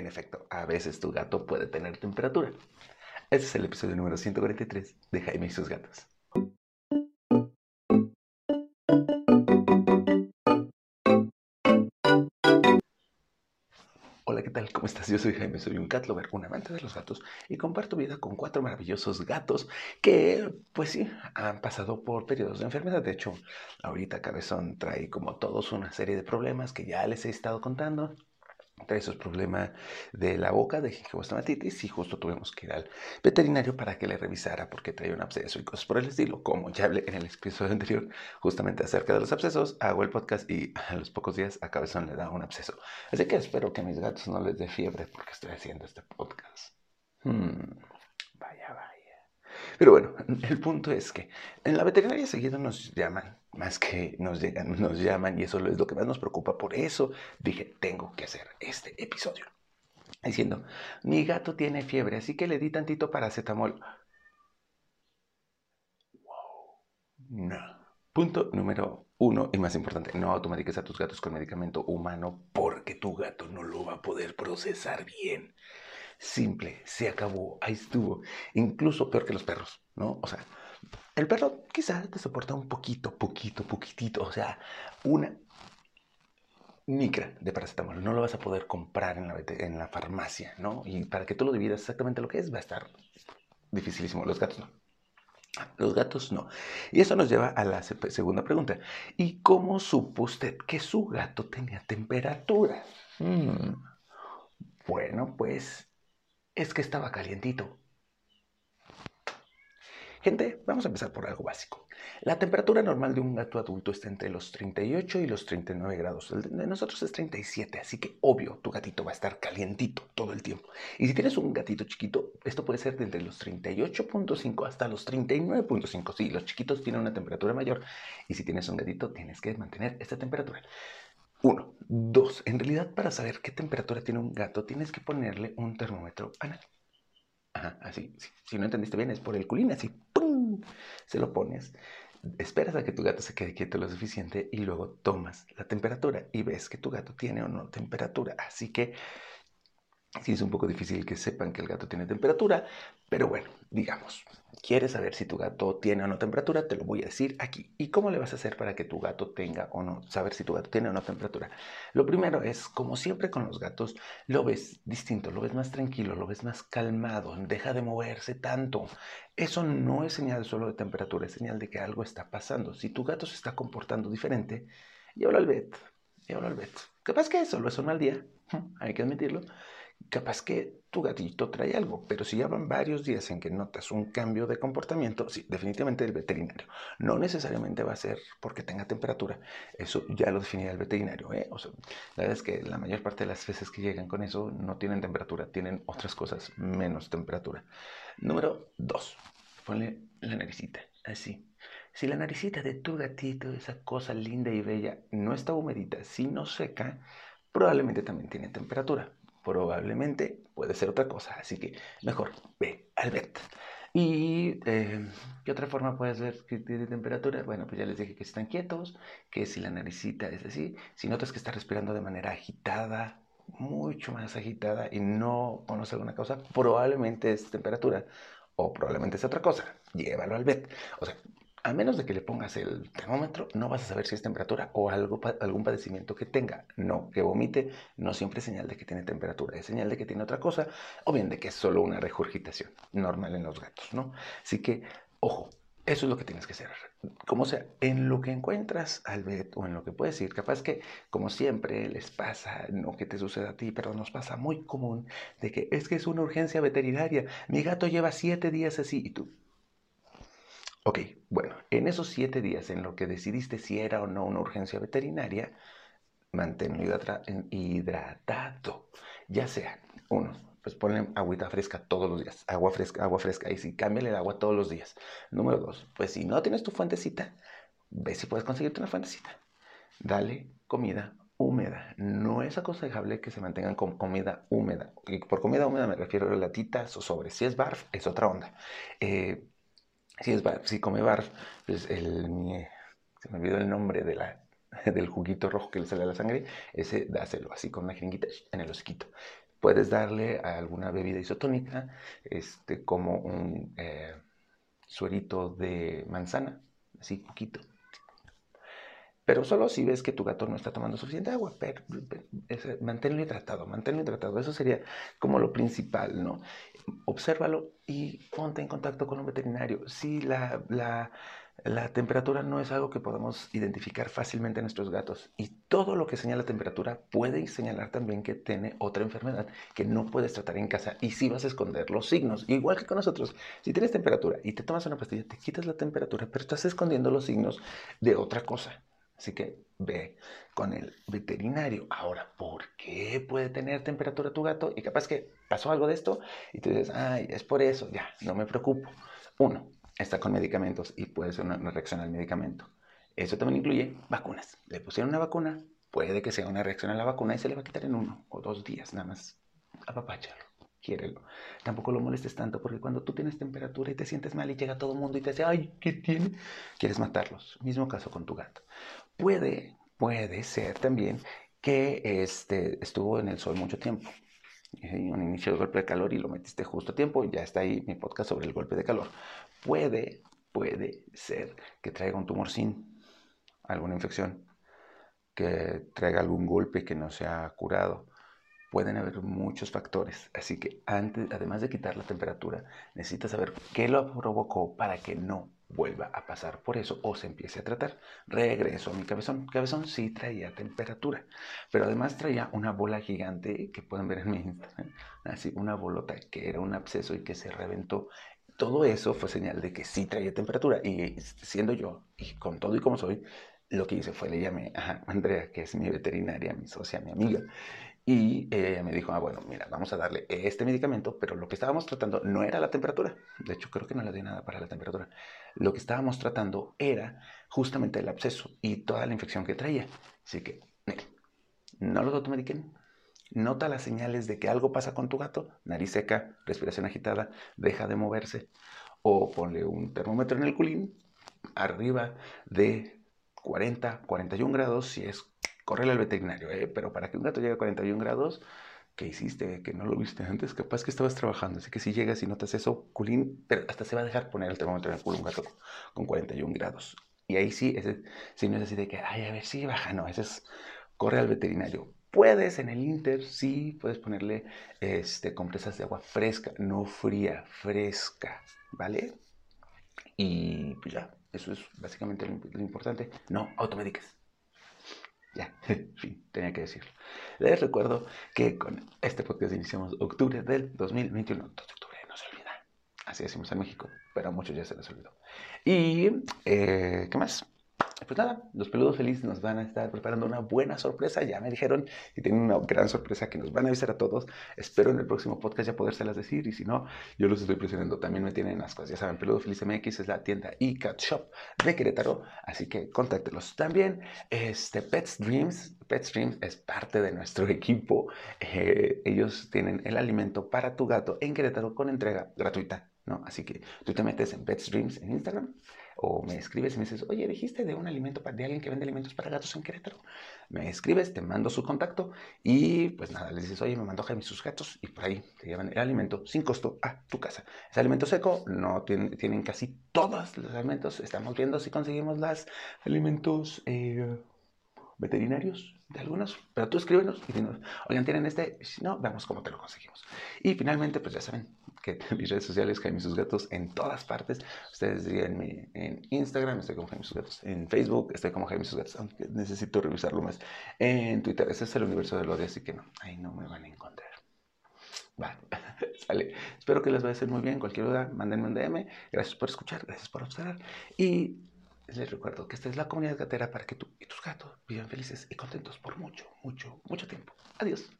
En efecto, a veces tu gato puede tener temperatura. Este es el episodio número 143 de Jaime y sus gatos. Hola, ¿qué tal? ¿Cómo estás? Yo soy Jaime, soy un cat lover, un amante de los gatos y comparto vida con cuatro maravillosos gatos que, pues sí, han pasado por periodos de enfermedad. De hecho, ahorita Cabezón trae como todos una serie de problemas que ya les he estado contando trae esos problemas de la boca, de gingivostomatitis, y justo tuvimos que ir al veterinario para que le revisara porque traía un absceso y cosas por el estilo. Como ya hablé en el episodio anterior justamente acerca de los abscesos, hago el podcast y a los pocos días a Cabezón le da un absceso. Así que espero que a mis gatos no les dé fiebre porque estoy haciendo este podcast. Hmm. Pero bueno, el punto es que en la veterinaria seguido nos llaman, más que nos llegan, nos llaman y eso es lo que más nos preocupa. Por eso dije, tengo que hacer este episodio. Diciendo, mi gato tiene fiebre, así que le di tantito paracetamol. Wow. No. Punto número uno y más importante, no automatiques a tus gatos con medicamento humano porque tu gato no lo va a poder procesar bien. Simple, se acabó, ahí estuvo. Incluso peor que los perros, ¿no? O sea, el perro quizás te soporta un poquito, poquito, poquitito, o sea, una micra de paracetamol. No lo vas a poder comprar en la, en la farmacia, ¿no? Y para que tú lo dividas exactamente lo que es, va a estar dificilísimo. Los gatos no. Los gatos no. Y eso nos lleva a la segunda pregunta. ¿Y cómo supo usted que su gato tenía temperatura? Hmm. Bueno, pues es que estaba calientito. Gente, vamos a empezar por algo básico. La temperatura normal de un gato adulto está entre los 38 y los 39 grados. El de nosotros es 37, así que obvio, tu gatito va a estar calientito todo el tiempo. Y si tienes un gatito chiquito, esto puede ser de entre los 38.5 hasta los 39.5. Sí, los chiquitos tienen una temperatura mayor. Y si tienes un gatito, tienes que mantener esta temperatura. Uno. Dos. En realidad, para saber qué temperatura tiene un gato, tienes que ponerle un termómetro anal. Ajá, así. Si, no entendiste bien, es por el culín, así. ¡Pum! Se lo pones. Esperas a que tu gato se quede quieto lo suficiente y luego tomas la temperatura y ves que tu gato tiene o no temperatura. Así que Sí, es un poco difícil que sepan que el gato tiene temperatura, pero bueno, digamos, quieres saber si tu gato tiene o no temperatura, te lo voy a decir aquí. ¿Y cómo le vas a hacer para que tu gato tenga o no, saber si tu gato tiene o no temperatura? Lo primero es, como siempre con los gatos, lo ves distinto, lo ves más tranquilo, lo ves más calmado, deja de moverse tanto. Eso no es señal solo de temperatura, es señal de que algo está pasando. Si tu gato se está comportando diferente, llévalo al vet, llévalo al vet. Capaz que solo es un mal día, hay que admitirlo capaz que tu gatito trae algo, pero si ya van varios días en que notas un cambio de comportamiento, sí, definitivamente el veterinario. No necesariamente va a ser porque tenga temperatura, eso ya lo definirá el veterinario. ¿eh? O sea, la verdad es que la mayor parte de las veces que llegan con eso no tienen temperatura, tienen otras cosas menos temperatura. Número dos, ponle la naricita, así. Si la naricita de tu gatito, esa cosa linda y bella, no está humedita, sino seca, probablemente también tiene temperatura probablemente puede ser otra cosa. Así que mejor ve al vet. ¿Y eh, qué otra forma puedes ver que tiene temperatura? Bueno, pues ya les dije que están quietos, que si la naricita es así, si notas que está respirando de manera agitada, mucho más agitada y no conoce alguna causa, probablemente es temperatura o probablemente es otra cosa. Llévalo al vet. O sea, a menos de que le pongas el termómetro, no vas a saber si es temperatura o algo, algún padecimiento que tenga. No, que vomite no siempre es señal de que tiene temperatura, es señal de que tiene otra cosa o bien de que es solo una regurgitación normal en los gatos, ¿no? Así que, ojo, eso es lo que tienes que hacer. Como sea, en lo que encuentras al vet o en lo que puedes ir, capaz que, como siempre, les pasa, no que te suceda a ti, pero nos pasa muy común de que es que es una urgencia veterinaria. Mi gato lleva siete días así y tú, Ok, bueno, en esos siete días en lo que decidiste si era o no una urgencia veterinaria, manténlo hidratado. Ya sea, uno, pues ponle agüita fresca todos los días, agua fresca, agua fresca, y si cámbiale el agua todos los días. Número dos, pues si no tienes tu fuentecita, ve si puedes conseguirte una fuentecita. Dale comida húmeda. No es aconsejable que se mantengan con comida húmeda. Y por comida húmeda me refiero a latitas o sobres. Si es barf, es otra onda. Eh, si, es si come barf, pues el, se me olvidó el nombre de la, del juguito rojo que le sale a la sangre, ese dáselo así con una jeringuita en el hociquito. Puedes darle alguna bebida isotónica, este, como un eh, suerito de manzana, así poquito. Pero solo si ves que tu gato no está tomando suficiente agua, pero, manténlo hidratado, manténlo hidratado. Eso sería como lo principal, ¿no? Obsérvalo y ponte en contacto con un veterinario. Si la, la la temperatura no es algo que podamos identificar fácilmente en nuestros gatos y todo lo que señala temperatura puede señalar también que tiene otra enfermedad que no puedes tratar en casa y si vas a esconder los signos, igual que con nosotros. Si tienes temperatura y te tomas una pastilla, te quitas la temperatura, pero estás escondiendo los signos de otra cosa. Así que ve con el veterinario. Ahora, ¿por qué puede tener temperatura tu gato? Y capaz que pasó algo de esto y tú dices, ay, es por eso, ya, no me preocupo. Uno, está con medicamentos y puede ser una, reacción al medicamento. Eso también incluye vacunas. Le pusieron una vacuna, puede que sea una reacción a la vacuna y se le va a quitar en uno o dos días, nada más. Apapáchalo, quiérelo. Tampoco lo molestes tanto porque cuando tú tienes temperatura y te sientes mal y llega todo el mundo y te dice, ay, ¿qué tiene? Quieres matarlos. Mismo caso con tu gato. Puede, puede ser también que este, estuvo en el sol mucho tiempo un inicio de golpe de calor y lo metiste justo a tiempo, ya está ahí mi podcast sobre el golpe de calor. Puede, puede ser que traiga un tumor sin alguna infección, que traiga algún golpe que no se ha curado. Pueden haber muchos factores, así que antes, además de quitar la temperatura, necesitas saber qué lo provocó para que no vuelva a pasar por eso o se empiece a tratar. Regreso a mi cabezón. Cabezón sí traía temperatura, pero además traía una bola gigante que pueden ver en mi Instagram, así una bolota que era un absceso y que se reventó. Todo eso fue señal de que sí traía temperatura y siendo yo y con todo y como soy, lo que hice fue le llamé a Andrea, que es mi veterinaria, mi socia, mi amiga, y ella me dijo, ah, bueno, mira, vamos a darle este medicamento, pero lo que estábamos tratando no era la temperatura. De hecho, creo que no le di nada para la temperatura. Lo que estábamos tratando era justamente el absceso y toda la infección que traía. Así que, no lo automediquen. Nota las señales de que algo pasa con tu gato. Nariz seca, respiración agitada, deja de moverse. O ponle un termómetro en el culín arriba de 40, 41 grados si es correle al veterinario, ¿eh? pero para que un gato llegue a 41 grados, ¿qué hiciste? Que no lo viste antes, capaz que estabas trabajando. Así que si llegas y notas eso, culín, pero hasta se va a dejar poner el termómetro en el culo un gato con 41 grados. Y ahí sí, ese, si no es así de que, ay, a ver si baja, no, ese es, corre al veterinario. Puedes en el Inter, sí, puedes ponerle este, compresas de agua fresca, no fría, fresca, ¿vale? Y pues ya, eso es básicamente lo, importante. No automediques. Ya, fin, tenía que decirlo. Les recuerdo que con este podcast iniciamos octubre del 2021. 2 de octubre, no se olvida. Así decimos en México, pero a muchos ya se les olvidó. Y, eh, ¿qué más? Pues nada, los peludos felices nos van a estar preparando una buena sorpresa. Ya me dijeron y tienen una gran sorpresa que nos van a avisar a todos. Espero en el próximo podcast ya podérselas decir. Y si no, yo los estoy presionando. También me tienen ascuas. Ya saben, Peludo Feliz MX es la tienda e-cat shop de Querétaro. Así que contáctelos. También, este, Pets Dreams. Pets Dreams es parte de nuestro equipo. Eh, ellos tienen el alimento para tu gato en Querétaro con entrega gratuita. ¿no? Así que tú te metes en Pets Dreams en Instagram o me escribes y me dices, oye, dijiste de un alimento de alguien que vende alimentos para gatos en Querétaro. Me escribes, te mando su contacto y pues nada, le dices, oye, me mandó Jaime sus gatos y por ahí te llevan el alimento sin costo a tu casa. Es alimento seco, no tienen, tienen casi todos los alimentos. Estamos viendo si conseguimos los alimentos eh, veterinarios de algunos, pero tú escríbenos y dinos, oigan, tienen este, si no, veamos cómo te lo conseguimos. Y finalmente, pues ya saben que mis redes sociales, Jaime Sus Gatos, en todas partes. Ustedes díganme en Instagram, estoy como Jaime Sus Gatos, en Facebook, estoy como Jaime Sus Gatos, aunque necesito revisarlo más. En Twitter, ese es el universo del odio, así que no, ahí no me van a encontrar. Vale, sale. Espero que les vaya a hacer muy bien. Cualquier duda, mándenme un DM. Gracias por escuchar, gracias por observar. Y les recuerdo que esta es la comunidad gatera para que tú y tus gatos vivan felices y contentos por mucho, mucho, mucho tiempo. Adiós.